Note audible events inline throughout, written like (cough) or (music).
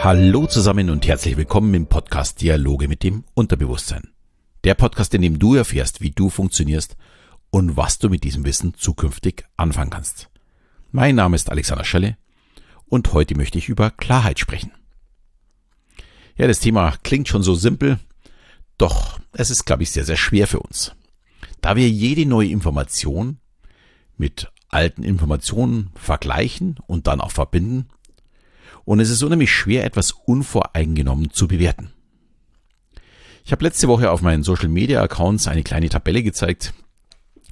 Hallo zusammen und herzlich willkommen im Podcast Dialoge mit dem Unterbewusstsein. Der Podcast, in dem du erfährst, wie du funktionierst und was du mit diesem Wissen zukünftig anfangen kannst. Mein Name ist Alexander Schelle und heute möchte ich über Klarheit sprechen. Ja, das Thema klingt schon so simpel, doch es ist, glaube ich, sehr, sehr schwer für uns. Da wir jede neue Information mit alten Informationen vergleichen und dann auch verbinden, und es ist unheimlich schwer, etwas unvoreingenommen zu bewerten. Ich habe letzte Woche auf meinen Social Media Accounts eine kleine Tabelle gezeigt,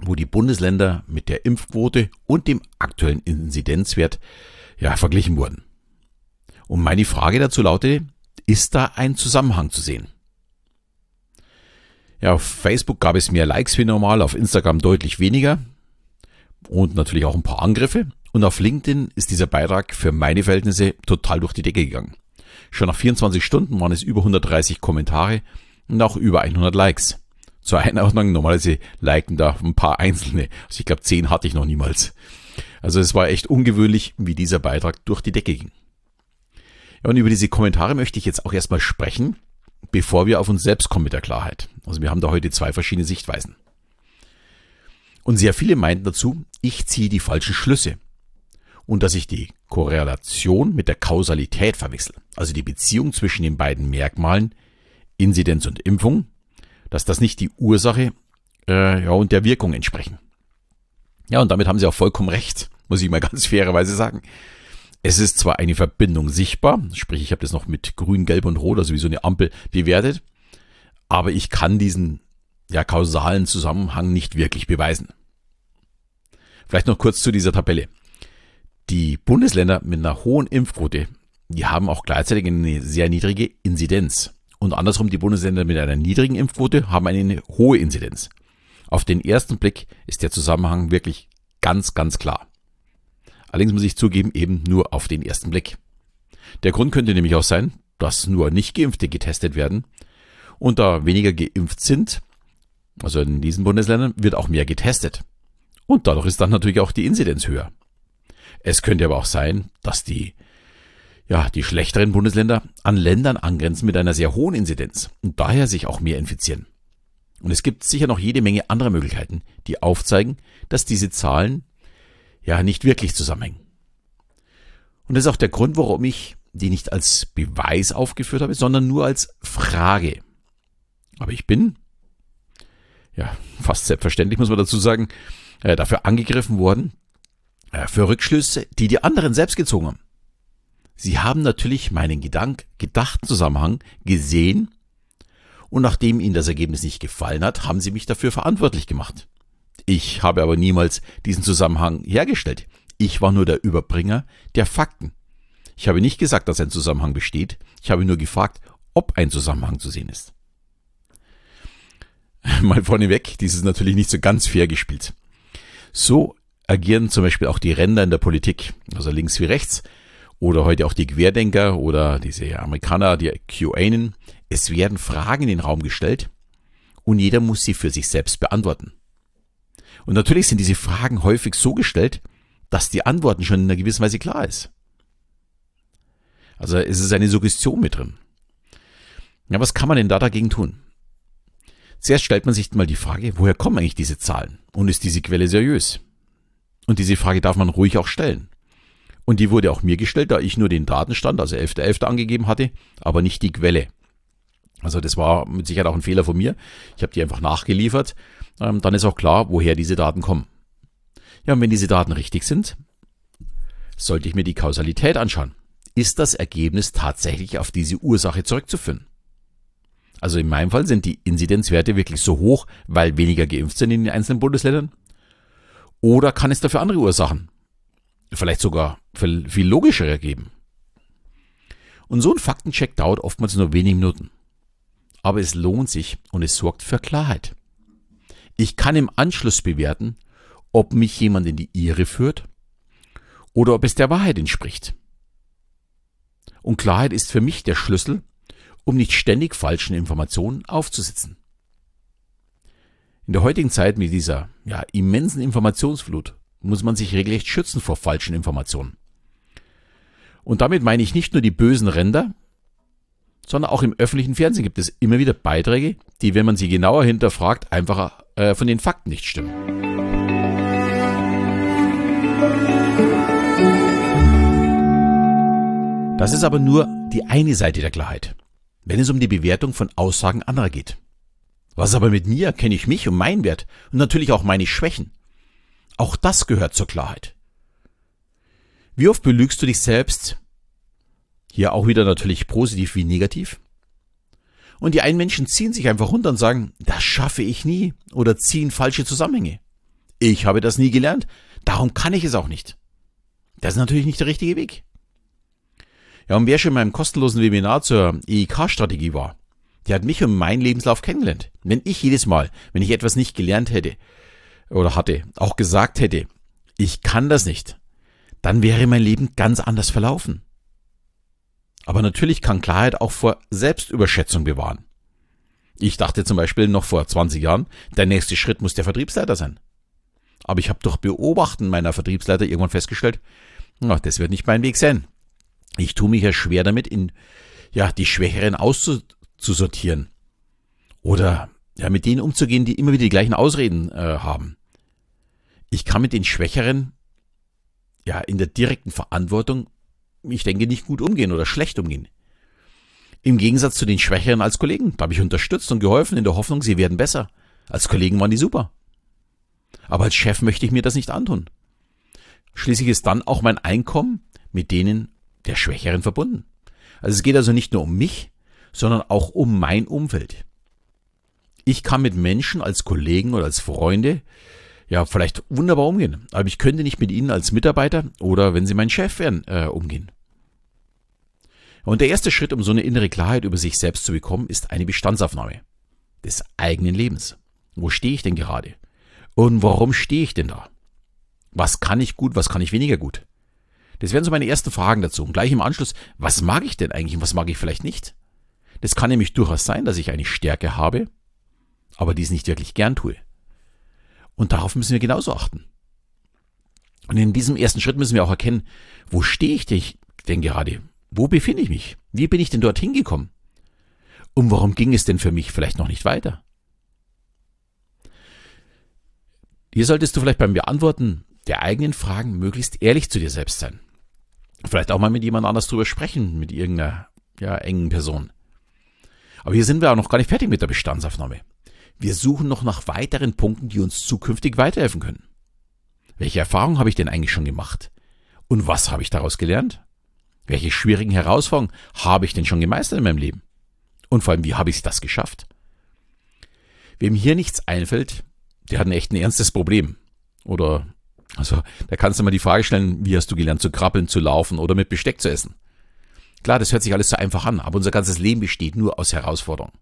wo die Bundesländer mit der Impfquote und dem aktuellen Inzidenzwert ja, verglichen wurden. Und meine Frage dazu lautete, ist da ein Zusammenhang zu sehen? Ja, auf Facebook gab es mehr Likes wie normal, auf Instagram deutlich weniger und natürlich auch ein paar Angriffe. Und auf LinkedIn ist dieser Beitrag für meine Verhältnisse total durch die Decke gegangen. Schon nach 24 Stunden waren es über 130 Kommentare und auch über 100 Likes. Zur Einordnung, normalerweise liken da ein paar Einzelne. Also ich glaube, 10 hatte ich noch niemals. Also es war echt ungewöhnlich, wie dieser Beitrag durch die Decke ging. Ja, und über diese Kommentare möchte ich jetzt auch erstmal sprechen, bevor wir auf uns selbst kommen mit der Klarheit. Also wir haben da heute zwei verschiedene Sichtweisen. Und sehr viele meinten dazu, ich ziehe die falschen Schlüsse. Und dass ich die Korrelation mit der Kausalität verwechsel. Also die Beziehung zwischen den beiden Merkmalen, Inzidenz und Impfung, dass das nicht die Ursache äh, ja, und der Wirkung entsprechen. Ja, und damit haben sie auch vollkommen recht, muss ich mal (laughs) ganz fairerweise sagen. Es ist zwar eine Verbindung sichtbar, sprich ich habe das noch mit grün, gelb und rot, also wie so eine Ampel bewertet, aber ich kann diesen ja, kausalen Zusammenhang nicht wirklich beweisen. Vielleicht noch kurz zu dieser Tabelle. Die Bundesländer mit einer hohen Impfquote, die haben auch gleichzeitig eine sehr niedrige Inzidenz. Und andersrum, die Bundesländer mit einer niedrigen Impfquote haben eine hohe Inzidenz. Auf den ersten Blick ist der Zusammenhang wirklich ganz, ganz klar. Allerdings muss ich zugeben, eben nur auf den ersten Blick. Der Grund könnte nämlich auch sein, dass nur nicht geimpfte getestet werden und da weniger geimpft sind, also in diesen Bundesländern, wird auch mehr getestet. Und dadurch ist dann natürlich auch die Inzidenz höher. Es könnte aber auch sein, dass die, ja, die schlechteren Bundesländer an Ländern angrenzen mit einer sehr hohen Inzidenz und daher sich auch mehr infizieren. Und es gibt sicher noch jede Menge anderer Möglichkeiten, die aufzeigen, dass diese Zahlen ja nicht wirklich zusammenhängen. Und das ist auch der Grund, warum ich die nicht als Beweis aufgeführt habe, sondern nur als Frage. Aber ich bin, ja, fast selbstverständlich muss man dazu sagen, äh, dafür angegriffen worden, für Rückschlüsse, die die anderen selbst gezogen haben. Sie haben natürlich meinen Gedank, gedachten Zusammenhang gesehen und nachdem ihnen das Ergebnis nicht gefallen hat, haben sie mich dafür verantwortlich gemacht. Ich habe aber niemals diesen Zusammenhang hergestellt. Ich war nur der Überbringer der Fakten. Ich habe nicht gesagt, dass ein Zusammenhang besteht. Ich habe nur gefragt, ob ein Zusammenhang zu sehen ist. (laughs) Mal vorneweg, dies ist natürlich nicht so ganz fair gespielt. So agieren zum Beispiel auch die Ränder in der Politik, also links wie rechts, oder heute auch die Querdenker oder diese Amerikaner, die QAnon. Es werden Fragen in den Raum gestellt und jeder muss sie für sich selbst beantworten. Und natürlich sind diese Fragen häufig so gestellt, dass die Antworten schon in einer gewissen Weise klar ist. Also es ist eine Suggestion mit drin. Ja, was kann man denn da dagegen tun? Zuerst stellt man sich mal die Frage, woher kommen eigentlich diese Zahlen? Und ist diese Quelle seriös? Und diese Frage darf man ruhig auch stellen. Und die wurde auch mir gestellt, da ich nur den Datenstand, also 11.11. .11. angegeben hatte, aber nicht die Quelle. Also das war mit Sicherheit auch ein Fehler von mir. Ich habe die einfach nachgeliefert. Ähm, dann ist auch klar, woher diese Daten kommen. Ja, und wenn diese Daten richtig sind, sollte ich mir die Kausalität anschauen. Ist das Ergebnis tatsächlich auf diese Ursache zurückzuführen? Also in meinem Fall sind die Inzidenzwerte wirklich so hoch, weil weniger geimpft sind in den einzelnen Bundesländern? Oder kann es dafür andere Ursachen, vielleicht sogar viel logischere geben? Und so ein Faktencheck dauert oftmals nur wenige Minuten. Aber es lohnt sich und es sorgt für Klarheit. Ich kann im Anschluss bewerten, ob mich jemand in die Irre führt oder ob es der Wahrheit entspricht. Und Klarheit ist für mich der Schlüssel, um nicht ständig falschen Informationen aufzusitzen. In der heutigen Zeit mit dieser ja, immensen Informationsflut muss man sich regelrecht schützen vor falschen Informationen. Und damit meine ich nicht nur die bösen Ränder, sondern auch im öffentlichen Fernsehen gibt es immer wieder Beiträge, die, wenn man sie genauer hinterfragt, einfach äh, von den Fakten nicht stimmen. Das ist aber nur die eine Seite der Klarheit, wenn es um die Bewertung von Aussagen anderer geht. Was aber mit mir, kenne ich mich und meinen Wert und natürlich auch meine Schwächen. Auch das gehört zur Klarheit. Wie oft belügst du dich selbst? Hier auch wieder natürlich positiv wie negativ. Und die einen Menschen ziehen sich einfach runter und sagen, das schaffe ich nie oder ziehen falsche Zusammenhänge. Ich habe das nie gelernt, darum kann ich es auch nicht. Das ist natürlich nicht der richtige Weg. Ja, und wer schon in meinem kostenlosen Webinar zur EIK-Strategie war, der hat mich und meinen Lebenslauf kennengelernt. Wenn ich jedes Mal, wenn ich etwas nicht gelernt hätte oder hatte, auch gesagt hätte, ich kann das nicht, dann wäre mein Leben ganz anders verlaufen. Aber natürlich kann Klarheit auch vor Selbstüberschätzung bewahren. Ich dachte zum Beispiel noch vor 20 Jahren, der nächste Schritt muss der Vertriebsleiter sein. Aber ich habe durch Beobachten meiner Vertriebsleiter irgendwann festgestellt, na, das wird nicht mein Weg sein. Ich tue mich ja schwer damit, in ja, die Schwächeren auszusortieren. Oder ja, mit denen umzugehen, die immer wieder die gleichen Ausreden äh, haben. Ich kann mit den Schwächeren ja in der direkten Verantwortung, ich denke, nicht gut umgehen oder schlecht umgehen. Im Gegensatz zu den Schwächeren als Kollegen. Da habe ich unterstützt und geholfen in der Hoffnung, sie werden besser. Als Kollegen waren die super. Aber als Chef möchte ich mir das nicht antun. Schließlich ist dann auch mein Einkommen mit denen der Schwächeren verbunden. Also es geht also nicht nur um mich, sondern auch um mein Umfeld. Ich kann mit Menschen als Kollegen oder als Freunde ja vielleicht wunderbar umgehen, aber ich könnte nicht mit ihnen als Mitarbeiter oder wenn sie mein Chef wären, äh, umgehen. Und der erste Schritt, um so eine innere Klarheit über sich selbst zu bekommen, ist eine Bestandsaufnahme des eigenen Lebens. Wo stehe ich denn gerade? Und warum stehe ich denn da? Was kann ich gut, was kann ich weniger gut? Das wären so meine ersten Fragen dazu. Und gleich im Anschluss, was mag ich denn eigentlich und was mag ich vielleicht nicht? Das kann nämlich durchaus sein, dass ich eine Stärke habe, aber dies nicht wirklich gern tue. Und darauf müssen wir genauso achten. Und in diesem ersten Schritt müssen wir auch erkennen, wo stehe ich denn gerade? Wo befinde ich mich? Wie bin ich denn dorthin gekommen? Und warum ging es denn für mich vielleicht noch nicht weiter? Hier solltest du vielleicht beim Beantworten der eigenen Fragen möglichst ehrlich zu dir selbst sein. Vielleicht auch mal mit jemand anders drüber sprechen, mit irgendeiner ja, engen Person. Aber hier sind wir auch noch gar nicht fertig mit der Bestandsaufnahme. Wir suchen noch nach weiteren Punkten, die uns zukünftig weiterhelfen können. Welche Erfahrungen habe ich denn eigentlich schon gemacht? Und was habe ich daraus gelernt? Welche schwierigen Herausforderungen habe ich denn schon gemeistert in meinem Leben? Und vor allem, wie habe ich das geschafft? Wem hier nichts einfällt, der hat ein echt ein ernstes Problem. Oder also da kannst du mal die Frage stellen, wie hast du gelernt zu krabbeln, zu laufen oder mit Besteck zu essen? Klar, das hört sich alles so einfach an, aber unser ganzes Leben besteht nur aus Herausforderungen,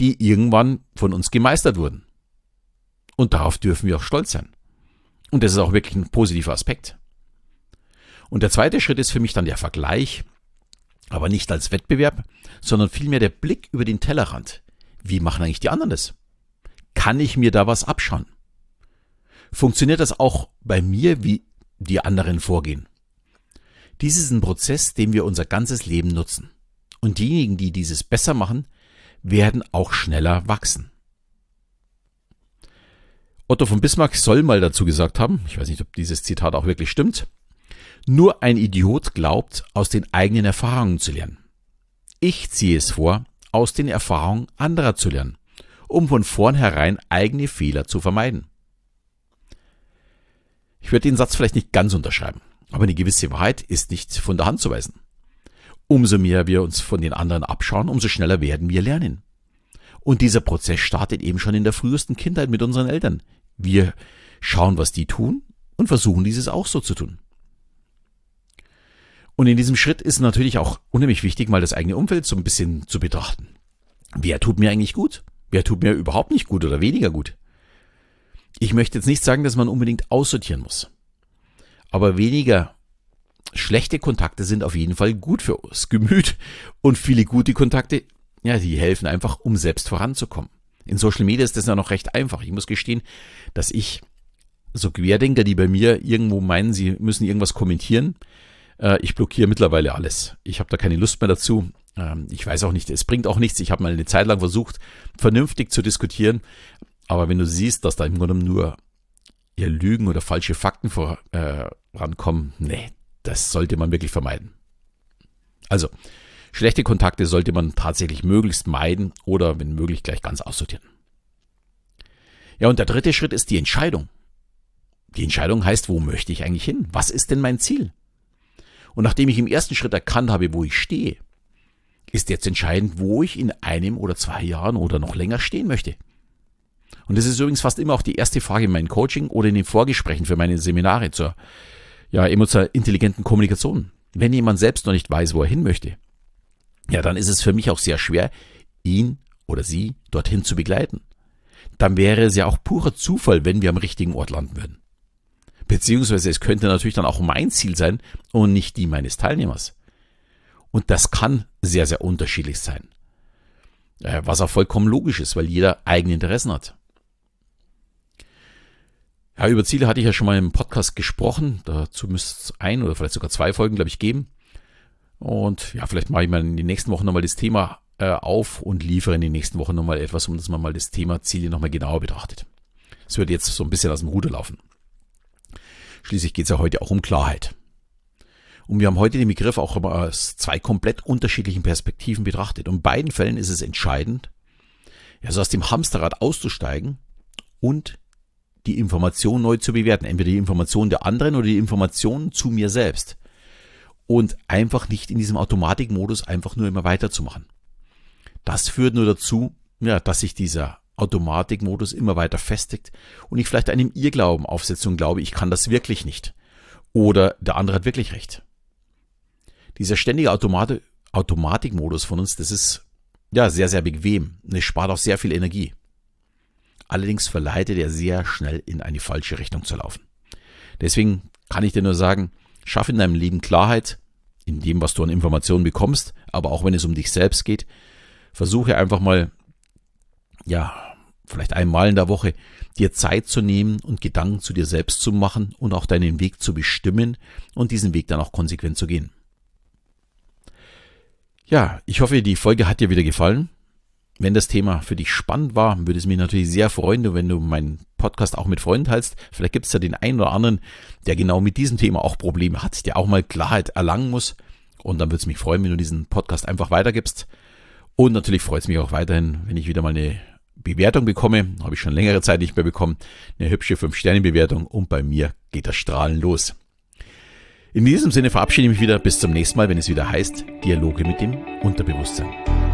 die irgendwann von uns gemeistert wurden. Und darauf dürfen wir auch stolz sein. Und das ist auch wirklich ein positiver Aspekt. Und der zweite Schritt ist für mich dann der Vergleich, aber nicht als Wettbewerb, sondern vielmehr der Blick über den Tellerrand. Wie machen eigentlich die anderen das? Kann ich mir da was abschauen? funktioniert das auch bei mir, wie die anderen vorgehen. Dies ist ein Prozess, den wir unser ganzes Leben nutzen. Und diejenigen, die dieses besser machen, werden auch schneller wachsen. Otto von Bismarck soll mal dazu gesagt haben, ich weiß nicht, ob dieses Zitat auch wirklich stimmt, nur ein Idiot glaubt, aus den eigenen Erfahrungen zu lernen. Ich ziehe es vor, aus den Erfahrungen anderer zu lernen, um von vornherein eigene Fehler zu vermeiden. Ich würde den Satz vielleicht nicht ganz unterschreiben, aber eine gewisse Wahrheit ist nicht von der Hand zu weisen. Umso mehr wir uns von den anderen abschauen, umso schneller werden wir lernen. Und dieser Prozess startet eben schon in der frühesten Kindheit mit unseren Eltern. Wir schauen, was die tun und versuchen dieses auch so zu tun. Und in diesem Schritt ist natürlich auch unheimlich wichtig, mal das eigene Umfeld so ein bisschen zu betrachten. Wer tut mir eigentlich gut? Wer tut mir überhaupt nicht gut oder weniger gut? Ich möchte jetzt nicht sagen, dass man unbedingt aussortieren muss. Aber weniger schlechte Kontakte sind auf jeden Fall gut für das Gemüt. Und viele gute Kontakte, ja, die helfen einfach, um selbst voranzukommen. In Social Media ist das ja noch recht einfach. Ich muss gestehen, dass ich so Querdenker, die bei mir irgendwo meinen, sie müssen irgendwas kommentieren, Äh, ich blockiere mittlerweile alles. Ich habe da keine Lust mehr dazu. Ähm, ich weiß auch nicht, es bringt auch nichts. Ich habe mal eine Zeit lang versucht, vernünftig zu diskutieren. Aber wenn du siehst, dass da im Grunde nur ihr Lügen oder falsche Fakten vorankommen, äh, nee, das sollte man wirklich vermeiden. Also, schlechte Kontakte sollte man tatsächlich möglichst meiden oder wenn möglich gleich ganz aussortieren. Ja, und der dritte Schritt ist die Entscheidung. Die Entscheidung heißt, wo möchte ich eigentlich hin? Was ist denn mein Ziel? Und nachdem ich im ersten Schritt erkannt habe, wo ich stehe, ist jetzt entscheidend, wo ich in einem oder zwei Jahren oder noch länger stehen möchte. Und das ist übrigens fast immer auch die erste Frage in meinem Coaching oder in den Vorgesprächen für meine Seminare zur ja, emotional intelligenten Kommunikation. Wenn jemand selbst noch nicht weiß, wo er hin möchte, ja, dann ist es für mich auch sehr schwer, ihn oder sie dorthin zu begleiten. Dann wäre es ja auch purer Zufall, wenn wir am richtigen Ort landen würden. Beziehungsweise es könnte natürlich dann auch mein Ziel sein und nicht die meines Teilnehmers. Und das kann sehr, sehr unterschiedlich sein. Äh, was auch vollkommen logisch ist, weil jeder eigene Interessen hat. Ja, über Ziele hatte ich ja schon mal im Podcast gesprochen. Dazu müsste es ein oder vielleicht sogar zwei Folgen, glaube ich, geben. Und ja, vielleicht mache ich mal in den nächsten Wochen nochmal das Thema äh, auf und liefere in den nächsten Wochen nochmal etwas, um dass man mal das Thema Ziele nochmal genauer betrachtet. Es wird jetzt so ein bisschen aus dem Ruder laufen. Schließlich geht es ja heute auch um Klarheit. Und wir haben heute den Begriff auch aus zwei komplett unterschiedlichen Perspektiven betrachtet. Und in beiden Fällen ist es entscheidend, ja, so aus dem Hamsterrad auszusteigen und die Information neu zu bewerten. Entweder die Information der anderen oder die Information zu mir selbst. Und einfach nicht in diesem Automatikmodus einfach nur immer weiterzumachen. Das führt nur dazu, ja, dass sich dieser Automatikmodus immer weiter festigt und ich vielleicht einem Irrglauben aufsetze und glaube, ich kann das wirklich nicht. Oder der andere hat wirklich recht. Dieser ständige Automat Automatikmodus von uns, das ist ja sehr, sehr bequem. Es spart auch sehr viel Energie. Allerdings verleitet er sehr schnell in eine falsche Richtung zu laufen. Deswegen kann ich dir nur sagen, schaffe in deinem Leben Klarheit in dem, was du an Informationen bekommst, aber auch wenn es um dich selbst geht, versuche einfach mal, ja, vielleicht einmal in der Woche, dir Zeit zu nehmen und Gedanken zu dir selbst zu machen und auch deinen Weg zu bestimmen und diesen Weg dann auch konsequent zu gehen. Ja, ich hoffe, die Folge hat dir wieder gefallen. Wenn das Thema für dich spannend war, würde es mich natürlich sehr freuen, wenn du meinen Podcast auch mit Freunden teilst. Vielleicht gibt es ja den einen oder anderen, der genau mit diesem Thema auch Probleme hat, der auch mal Klarheit erlangen muss. Und dann würde es mich freuen, wenn du diesen Podcast einfach weitergibst. Und natürlich freut es mich auch weiterhin, wenn ich wieder mal eine Bewertung bekomme. Habe ich schon längere Zeit nicht mehr bekommen. Eine hübsche 5-Sterne-Bewertung und bei mir geht das Strahlen los. In diesem Sinne verabschiede ich mich wieder bis zum nächsten Mal, wenn es wieder heißt Dialoge mit dem Unterbewusstsein.